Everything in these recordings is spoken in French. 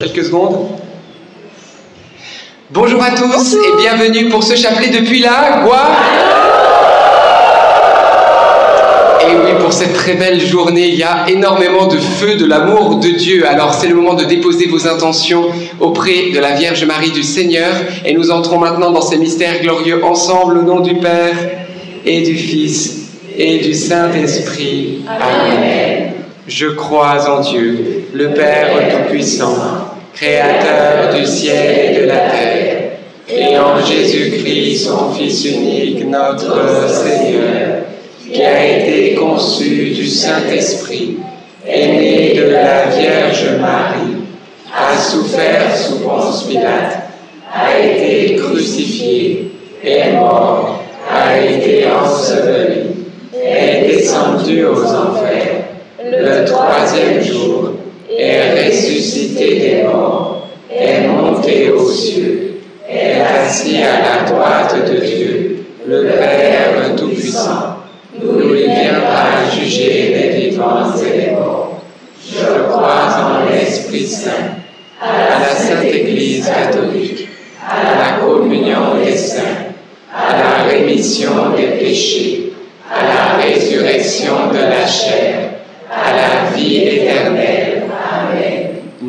Quelques secondes. Bonjour à tous et bienvenue pour ce chapelet depuis la Gua. Et oui, pour cette très belle journée, il y a énormément de feu de l'amour de Dieu. Alors c'est le moment de déposer vos intentions auprès de la Vierge Marie du Seigneur. Et nous entrons maintenant dans ces mystères glorieux ensemble au nom du Père et du Fils et du Saint-Esprit. Amen. Je crois en Dieu, le Père Tout-Puissant, Créateur du ciel et de la terre, et en Jésus-Christ, son Fils unique, notre Seigneur, qui a été conçu du Saint-Esprit, est né de la Vierge Marie, a souffert sous Ponce Pilate, a été crucifié, est mort, a été enseveli, est descendu aux enfers. Le troisième jour, est ressuscité des morts, est monté aux cieux, est assis à la droite de Dieu, le Père Tout-Puissant, d'où il viendra juger les vivants et les morts. Je crois en l'Esprit Saint, à la Sainte Église catholique, à la communion des saints, à la rémission des péchés, à la résurrection de la chair, à la vie éternelle.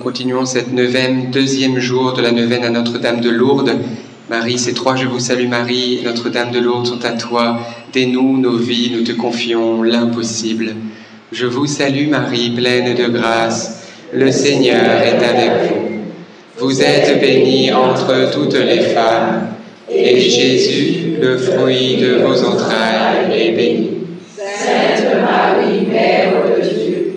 continuons cette neuvaine, deuxième jour de la neuvaine à Notre-Dame de Lourdes. Marie, ces trois Je vous salue Marie, Notre-Dame de Lourdes sont à toi. Dès nous, nos vies, nous te confions l'impossible. Je vous salue Marie, pleine de grâce. Le Seigneur est avec vous. Vous êtes bénie entre toutes les femmes et Jésus, le fruit de vos entrailles, est béni. Sainte Marie, Mère de Dieu,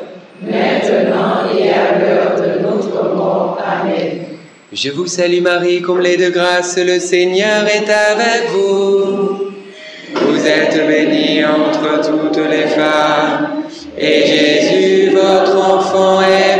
Je vous salue Marie, comblée de grâce, le Seigneur est avec vous. Vous êtes bénie entre toutes les femmes, et Jésus, votre enfant, est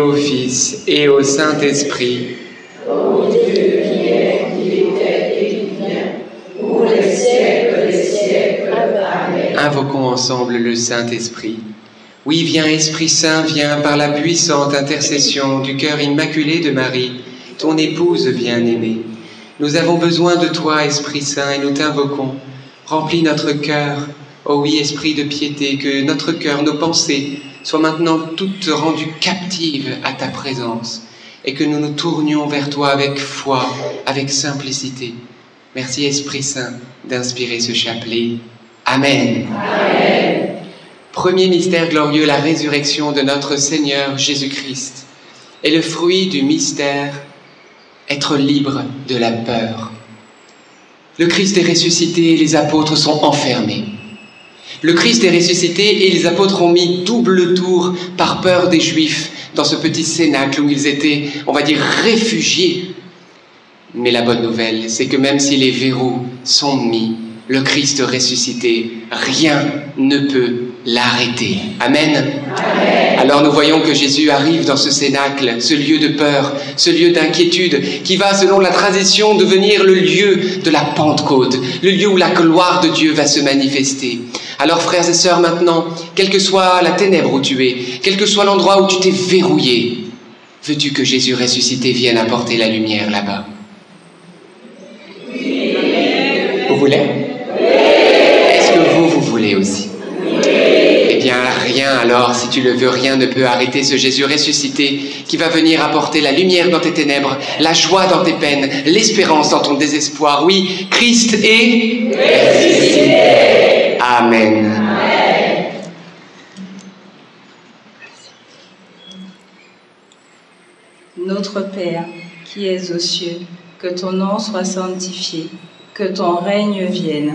au Fils, et au Saint-Esprit. Qui qui les siècles des siècles. Invoquons ensemble le Saint-Esprit. Oui, viens Esprit Saint, viens par la puissante intercession du cœur immaculé de Marie, ton épouse bien-aimée. Nous avons besoin de toi, Esprit Saint, et nous t'invoquons. Remplis notre cœur, ô oui, Esprit de piété, que notre cœur, nos pensées soient maintenant toutes rendues captives à ta présence, et que nous nous tournions vers toi avec foi, avec simplicité. Merci, Esprit Saint, d'inspirer ce chapelet. Amen. Premier mystère glorieux, la résurrection de notre Seigneur Jésus-Christ. Et le fruit du mystère, être libre de la peur. Le Christ est ressuscité et les apôtres sont enfermés. Le Christ est ressuscité et les apôtres ont mis double tour par peur des Juifs dans ce petit cénacle où ils étaient, on va dire, réfugiés. Mais la bonne nouvelle, c'est que même si les verrous sont mis, le Christ ressuscité, rien ne peut l'arrêter. Amen. Alors nous voyons que Jésus arrive dans ce cénacle, ce lieu de peur, ce lieu d'inquiétude, qui va, selon la tradition, devenir le lieu de la Pentecôte, le lieu où la gloire de Dieu va se manifester. Alors frères et sœurs, maintenant, quelle que soit la ténèbre où tu es, quel que soit l'endroit où tu t'es verrouillé, Veux-tu que Jésus ressuscité vienne apporter la lumière là-bas? Vous voulez? Est-ce que vous, vous voulez aussi? Rien alors, si tu le veux, rien ne peut arrêter ce Jésus ressuscité qui va venir apporter la lumière dans tes ténèbres, la joie dans tes peines, l'espérance dans ton désespoir. Oui, Christ est ressuscité. Amen. Notre Père, qui es aux cieux, que ton nom soit sanctifié, que ton règne vienne,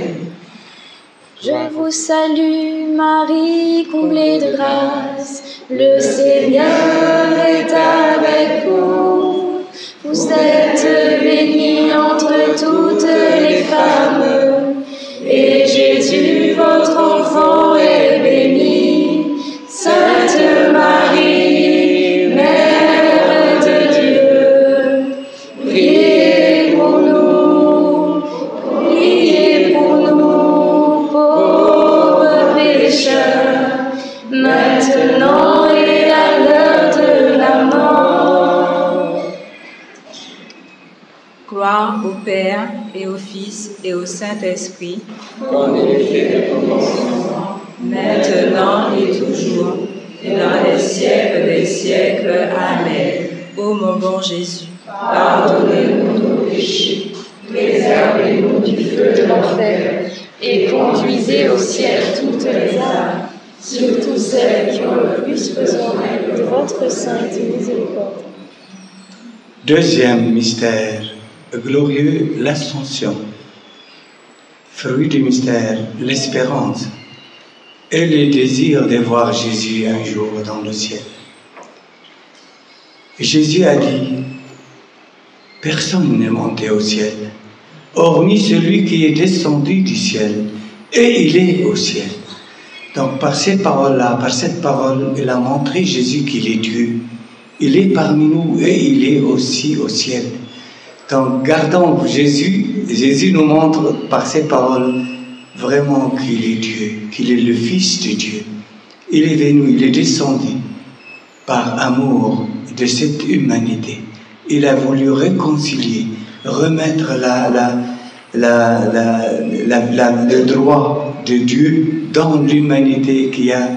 Je vous salue Marie, comblée de grâce, le Seigneur est avec vous. Vous êtes bénie entre toutes Deuxième mystère glorieux, l'ascension. Fruit du mystère, l'espérance et le désir de voir Jésus un jour dans le ciel. Jésus a dit, personne n'est monté au ciel, hormis celui qui est descendu du ciel, et il est au ciel. Donc par ces paroles-là, par cette parole, il a montré Jésus qu'il est Dieu. Il est parmi nous et il est aussi au ciel. Donc gardons Jésus, Jésus nous montre par ses paroles vraiment qu'il est Dieu, qu'il est le Fils de Dieu. Il est venu, il est descendu par amour de cette humanité. Il a voulu réconcilier, remettre la, la, la, le droit de Dieu dans l'humanité qui a,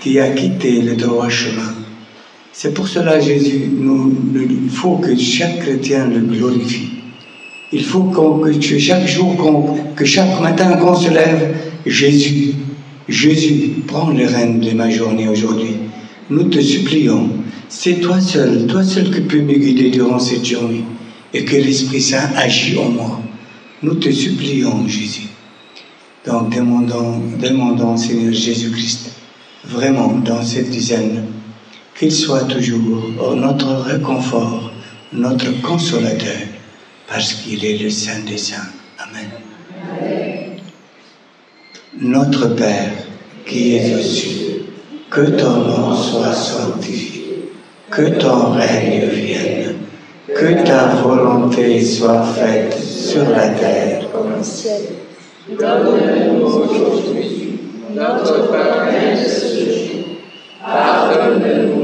qui a quitté le droit chemin. C'est pour cela, Jésus, il faut que chaque chrétien le glorifie. Il faut que chaque jour, que chaque matin qu'on se lève, Jésus, Jésus, prends les rênes de ma journée aujourd'hui. Nous te supplions, c'est toi seul, toi seul qui peux me guider durant cette journée et que l'Esprit Saint agit en moi. Nous te supplions, Jésus. Donc demandons, demandons Seigneur Jésus-Christ, vraiment dans cette dizaine, qu'il soit toujours notre réconfort, notre consolateur, parce qu'il est le Saint des Saints. Amen. Notre Père, qui es aux cieux, que ton nom soit sanctifié, que ton règne vienne, que ta volonté soit faite sur la terre comme au ciel. Donne-nous aujourd'hui notre pain de ce jour. Pardonne-nous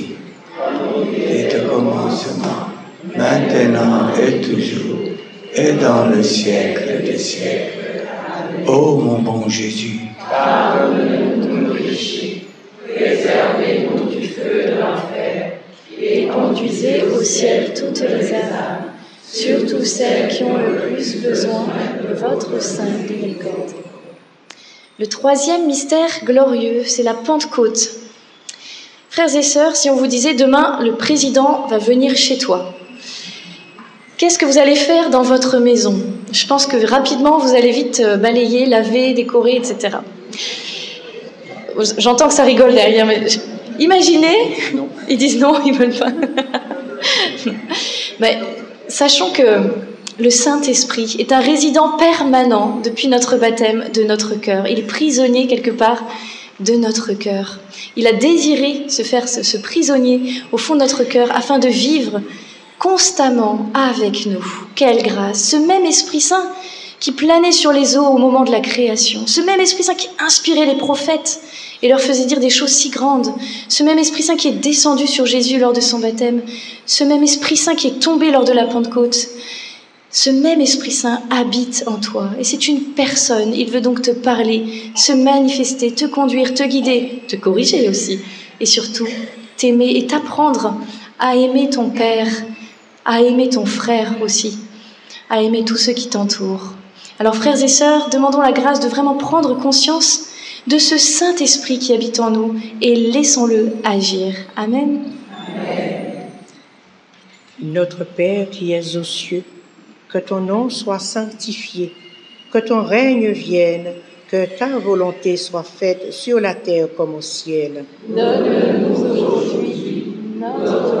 Maintenant et toujours, et dans le siècle des siècles. Ô mon bon Jésus, Pardonne-nous nos préservez-nous du feu de l'enfer, et conduisez au ciel toutes les âmes, surtout celles qui ont le plus besoin de votre sainte miséricorde. Le troisième mystère glorieux, c'est la Pentecôte. Frères et sœurs, si on vous disait demain, le président va venir chez toi, qu'est-ce que vous allez faire dans votre maison? Je pense que rapidement, vous allez vite euh, balayer, laver, décorer, etc. J'entends que ça rigole derrière, mais imaginez, ils disent non, ils veulent pas. mais sachons que le Saint-Esprit est un résident permanent depuis notre baptême de notre cœur. Il est prisonnier quelque part de notre cœur. Il a désiré se faire ce, ce prisonnier au fond de notre cœur afin de vivre constamment avec nous. Quelle grâce. Ce même Esprit Saint qui planait sur les eaux au moment de la création, ce même Esprit Saint qui inspirait les prophètes et leur faisait dire des choses si grandes, ce même Esprit Saint qui est descendu sur Jésus lors de son baptême, ce même Esprit Saint qui est tombé lors de la Pentecôte, ce même Esprit Saint habite en toi et c'est une personne. Il veut donc te parler, se manifester, te conduire, te guider, te corriger aussi et surtout t'aimer et t'apprendre à aimer ton Père, à aimer ton frère aussi, à aimer tous ceux qui t'entourent. Alors frères et sœurs, demandons la grâce de vraiment prendre conscience de ce Saint-Esprit qui habite en nous et laissons-le agir. Amen. Notre Père qui es aux cieux, que ton nom soit sanctifié, que ton règne vienne, que ta volonté soit faite sur la terre comme au ciel. Donne-nous aujourd'hui notre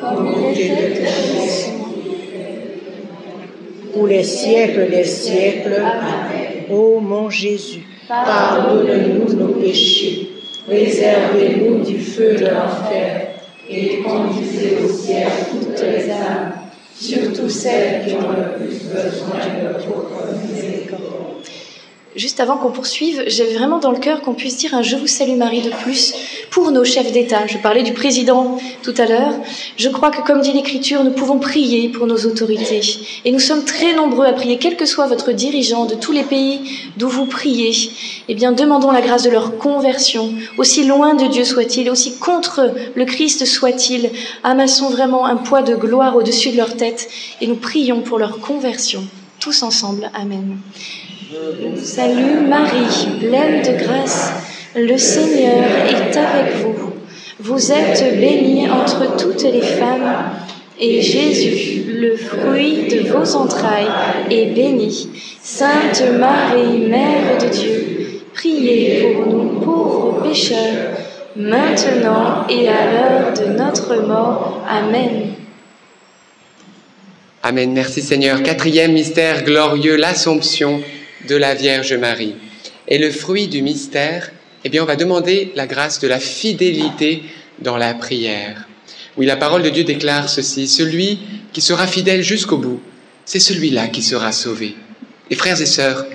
Comme il était pour les siècles des siècles. Ô mon Jésus, pardonne-nous nos péchés, réservez-nous du feu de l'enfer et conduisez au ciel toutes les âmes, surtout celles qui ont le plus besoin de votre miséricorde. Juste avant qu'on poursuive, j'avais vraiment dans le cœur qu'on puisse dire un Je vous salue Marie de plus pour nos chefs d'État. Je parlais du président tout à l'heure. Je crois que, comme dit l'Écriture, nous pouvons prier pour nos autorités. Et nous sommes très nombreux à prier, quel que soit votre dirigeant de tous les pays d'où vous priez. Eh bien, demandons la grâce de leur conversion. Aussi loin de Dieu soit-il, aussi contre le Christ soit-il, amassons vraiment un poids de gloire au-dessus de leur tête et nous prions pour leur conversion. Tous ensemble. Amen. Salut Marie, pleine de grâce, le Seigneur est avec vous. Vous êtes bénie entre toutes les femmes, et Jésus, le fruit de vos entrailles, est béni. Sainte Marie, Mère de Dieu, priez pour nous pauvres pécheurs, maintenant et à l'heure de notre mort. Amen. Amen. Merci Seigneur. Quatrième mystère glorieux, l'Assomption de la Vierge Marie. Et le fruit du mystère, eh bien, on va demander la grâce de la fidélité dans la prière. Oui, la parole de Dieu déclare ceci, celui qui sera fidèle jusqu'au bout, c'est celui-là qui sera sauvé. Et frères et sœurs,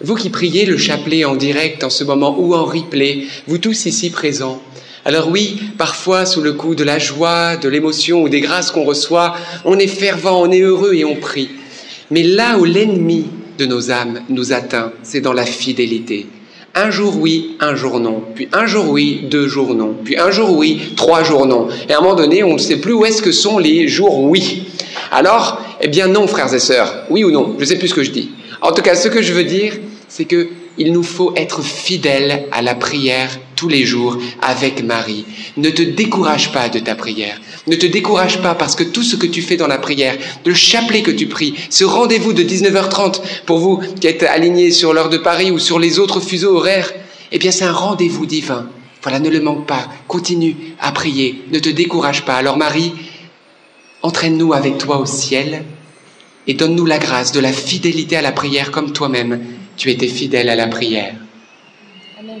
vous qui priez le chapelet en direct en ce moment ou en replay, vous tous ici présents, alors oui, parfois sous le coup de la joie, de l'émotion ou des grâces qu'on reçoit, on est fervent, on est heureux et on prie. Mais là où l'ennemi de nos âmes nous atteint, c'est dans la fidélité. Un jour oui, un jour non, puis un jour oui, deux jours non, puis un jour oui, trois jours non. Et à un moment donné, on ne sait plus où est-ce que sont les jours oui. Alors, eh bien non, frères et sœurs, oui ou non, je ne sais plus ce que je dis. En tout cas, ce que je veux dire, c'est que il nous faut être fidèles à la prière tous les jours avec Marie. Ne te décourage pas de ta prière. Ne te décourage pas parce que tout ce que tu fais dans la prière, le chapelet que tu pries, ce rendez-vous de 19h30 pour vous qui êtes alignés sur l'heure de Paris ou sur les autres fuseaux horaires, eh bien c'est un rendez-vous divin. Voilà, ne le manque pas. Continue à prier. Ne te décourage pas. Alors Marie, entraîne-nous avec toi au ciel et donne-nous la grâce de la fidélité à la prière comme toi-même tu étais fidèle à la prière. Amen.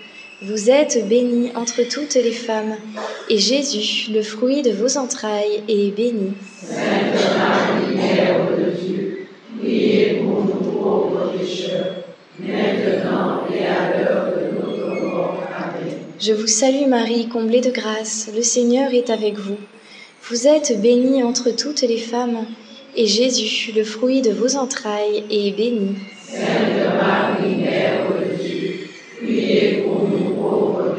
Vous êtes bénie entre toutes les femmes, et Jésus, le fruit de vos entrailles, est béni. Sainte Marie, Mère de Dieu. Je vous salue Marie, comblée de grâce, le Seigneur est avec vous. Vous êtes bénie entre toutes les femmes, et Jésus, le fruit de vos entrailles, est béni. Sainte Marie, Mère de Dieu,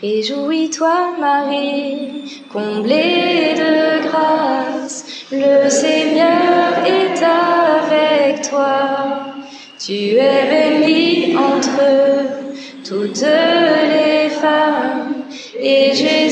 Réjouis-toi Marie, comblée de grâce, le Seigneur est avec toi. Tu es bénie entre toutes les femmes, et Jésus,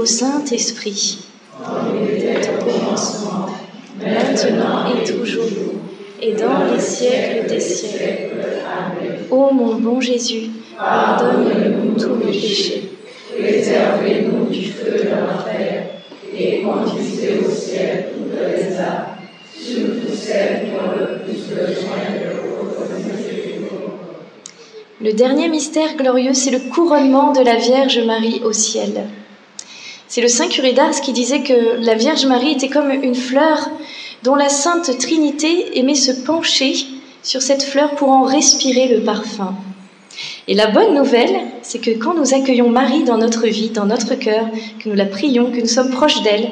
au Saint-Esprit. Au commencement, maintenant et toujours, et dans les siècles des siècles. Ô mon bon Jésus, pardonne-nous tous nos péchés. Préservez-nous du feu de l'enfer et conduisez au ciel toutes les âmes, surtout celles qui ont le plus besoin de. Le dernier mystère glorieux, c'est le couronnement de la Vierge Marie au ciel. C'est le Saint Curé d'Ars qui disait que la Vierge Marie était comme une fleur dont la Sainte Trinité aimait se pencher sur cette fleur pour en respirer le parfum. Et la bonne nouvelle, c'est que quand nous accueillons Marie dans notre vie, dans notre cœur, que nous la prions, que nous sommes proches d'elle,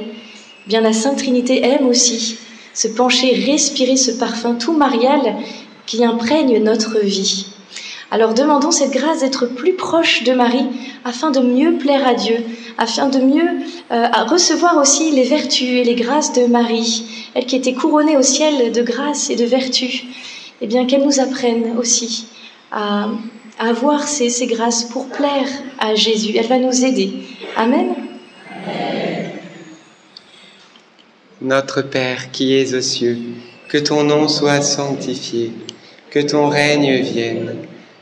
bien la Sainte Trinité aime aussi se pencher, respirer ce parfum tout marial qui imprègne notre vie. Alors demandons cette grâce d'être plus proche de Marie afin de mieux plaire à Dieu, afin de mieux euh, recevoir aussi les vertus et les grâces de Marie, elle qui était couronnée au ciel de grâce et de vertus. Eh bien qu'elle nous apprenne aussi à, avoir ces, ces grâces pour plaire à Jésus. Elle va nous aider. Amen. Notre Père qui es aux cieux, que ton nom soit sanctifié, que ton règne vienne,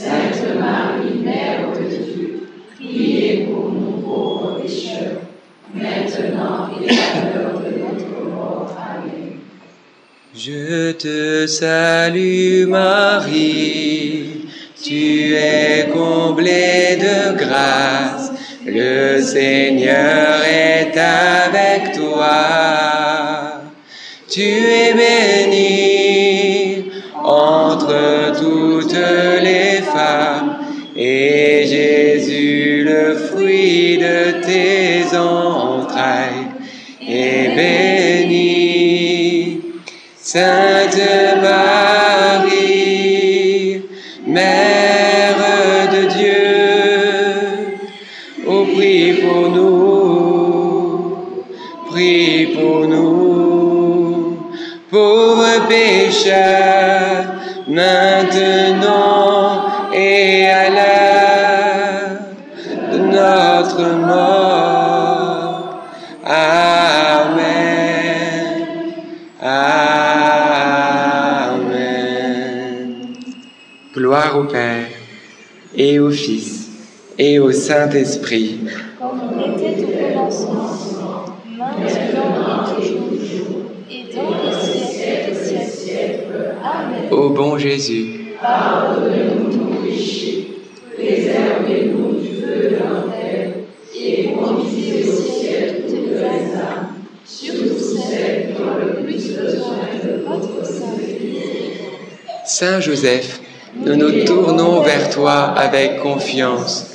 Sainte Marie, Mère de Dieu, priez pour nous pauvres pécheurs, maintenant et à l'heure de notre mort. Amen. Je te salue Marie, tu es comblée de grâce, le Seigneur est avec toi. Tu es bénie entre toutes les entrailles, est béni. Saint-Esprit. comme on était au commencement, maintenant et toujours, et dans les siècles des siècles. Amen. Ô bon Jésus, Pardonnez-nous nos péchés, préservez-nous du feu de l'enfer, et conduisez au ciel toutes les âmes, surtout celles qui ont le plus besoin de votre miséricorde. Saint Joseph, nous nous tournons vers toi avec confiance.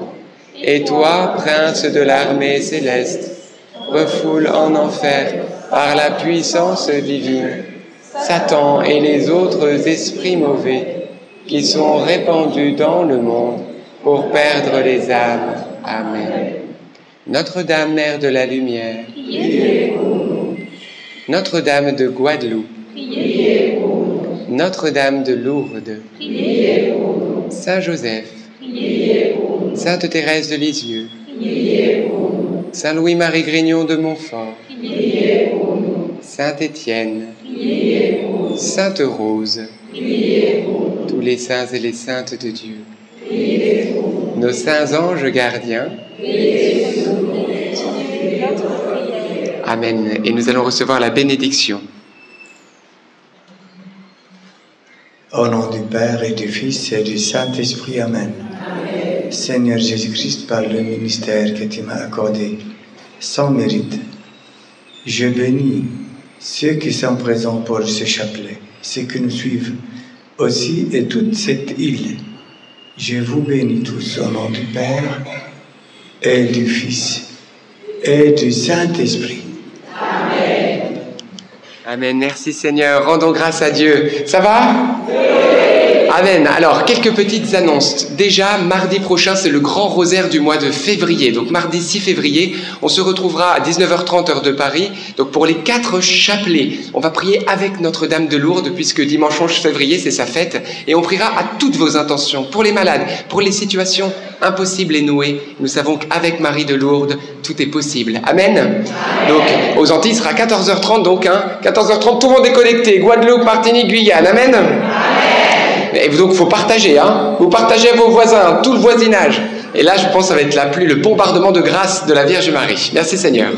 Et toi, prince de l'armée céleste, refoule en enfer par la puissance divine Satan et les autres esprits mauvais qui sont répandus dans le monde pour perdre les âmes. Amen. Notre-Dame, Mère de la Lumière, Notre-Dame de Guadeloupe, Notre-Dame de Lourdes, Saint Joseph, Sainte Thérèse de Lisieux, Saint Louis-Marie Grignon de Montfort, Saint Étienne, Sainte Rose, tous les saints et les saintes de Dieu, nos saints anges gardiens. Amen. Et nous allons recevoir la bénédiction. Au nom du Père et du Fils et du Saint-Esprit. Amen. Seigneur Jésus-Christ, par le ministère que tu m'as accordé, sans mérite, je bénis ceux qui sont présents pour ce chapelet, ceux qui nous suivent aussi et toute cette île. Je vous bénis tous au nom du Père et du Fils et du Saint-Esprit. Amen. Merci Seigneur. Rendons grâce à Dieu. Ça va? Amen. Alors, quelques petites annonces. Déjà, mardi prochain, c'est le grand rosaire du mois de février. Donc, mardi 6 février, on se retrouvera à 19h30 heure de Paris. Donc, pour les quatre chapelets, on va prier avec Notre-Dame de Lourdes, puisque dimanche 11 février, c'est sa fête. Et on priera à toutes vos intentions, pour les malades, pour les situations impossibles et nouées. Nous savons qu'avec Marie de Lourdes, tout est possible. Amen. Donc, aux Antilles, il sera 14h30, donc, hein. 14h30, tout le monde est connecté. Guadeloupe, Martinique, Guyane. Amen. Et donc, il faut partager. Hein. Vous partagez à vos voisins, tout le voisinage. Et là, je pense que ça va être la pluie, le bombardement de grâce de la Vierge Marie. Merci Seigneur.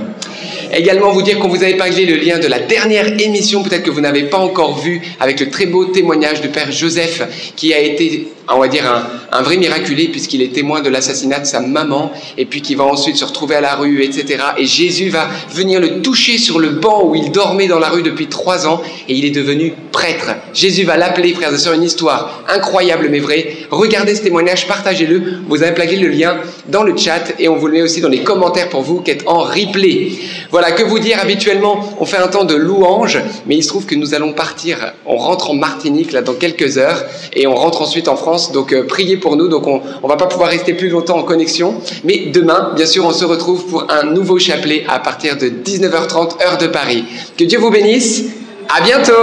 Également vous dire qu'on vous avait parlé le lien de la dernière émission, peut-être que vous n'avez pas encore vu, avec le très beau témoignage du Père Joseph, qui a été, on va dire, un, vrai miraculé, puisqu'il est témoin de l'assassinat de sa maman, et puis qui va ensuite se retrouver à la rue, etc. Et Jésus va venir le toucher sur le banc où il dormait dans la rue depuis trois ans, et il est devenu prêtre. Jésus va l'appeler, frères et sœurs, une histoire incroyable mais vraie. Regardez ce témoignage, partagez-le. Vous avez plaqué le lien dans le chat, et on vous le met aussi dans les commentaires pour vous qui êtes en replay. Voilà, que vous dire habituellement, on fait un temps de louange, mais il se trouve que nous allons partir, on rentre en Martinique là dans quelques heures, et on rentre ensuite en Donc euh, priez pour nous, donc on ne va pas pouvoir rester plus longtemps en connexion, mais demain, bien sûr, on se retrouve pour un nouveau chapelet à partir de 19h30 heure de Paris. Que Dieu vous bénisse, à bientôt